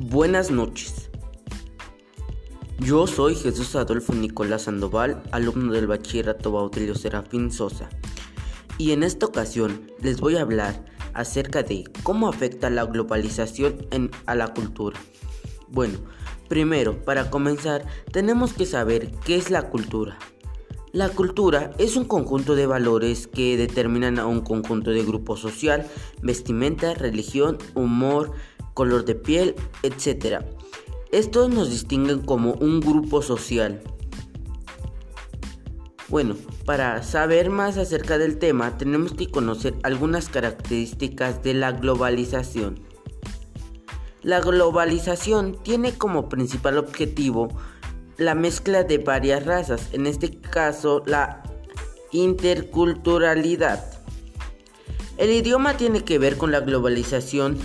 Buenas noches. Yo soy Jesús Adolfo Nicolás Sandoval, alumno del Bachillerato Bautilio Serafín Sosa. Y en esta ocasión les voy a hablar acerca de cómo afecta la globalización a la cultura. Bueno, primero, para comenzar, tenemos que saber qué es la cultura. La cultura es un conjunto de valores que determinan a un conjunto de grupo social, vestimenta, religión, humor, color de piel, etc. Estos nos distinguen como un grupo social. Bueno, para saber más acerca del tema tenemos que conocer algunas características de la globalización. La globalización tiene como principal objetivo la mezcla de varias razas, en este caso la interculturalidad. El idioma tiene que ver con la globalización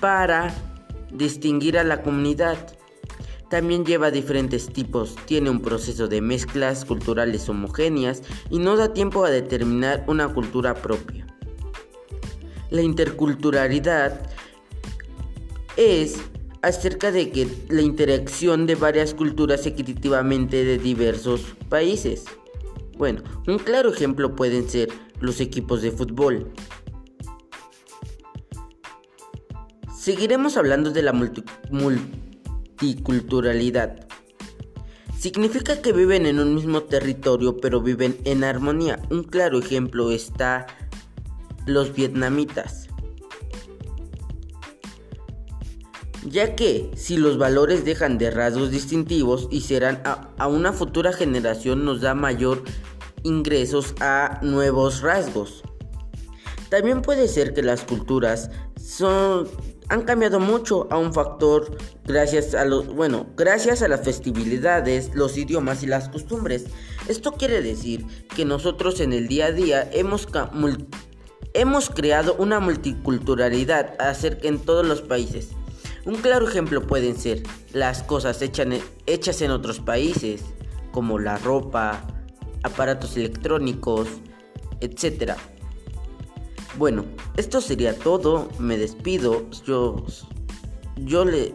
para distinguir a la comunidad. También lleva diferentes tipos, tiene un proceso de mezclas culturales homogéneas y no da tiempo a determinar una cultura propia. La interculturalidad es acerca de que la interacción de varias culturas equitativamente de diversos países. Bueno, un claro ejemplo pueden ser los equipos de fútbol. Seguiremos hablando de la multiculturalidad. Significa que viven en un mismo territorio pero viven en armonía. Un claro ejemplo está los vietnamitas. ya que si los valores dejan de rasgos distintivos y serán a, una futura generación nos da mayor ingresos a nuevos rasgos. También puede ser que las culturas son, han cambiado mucho a un factor gracias a los bueno, gracias a las festividades, los idiomas y las costumbres. Esto quiere decir que nosotros en el día a día hemos hemos creado una multiculturalidad acerca en todos los países. Un claro ejemplo pueden ser las cosas hechas en otros países, como la ropa, aparatos electrónicos, etc. Bueno, esto sería todo. Me despido. Yo, yo le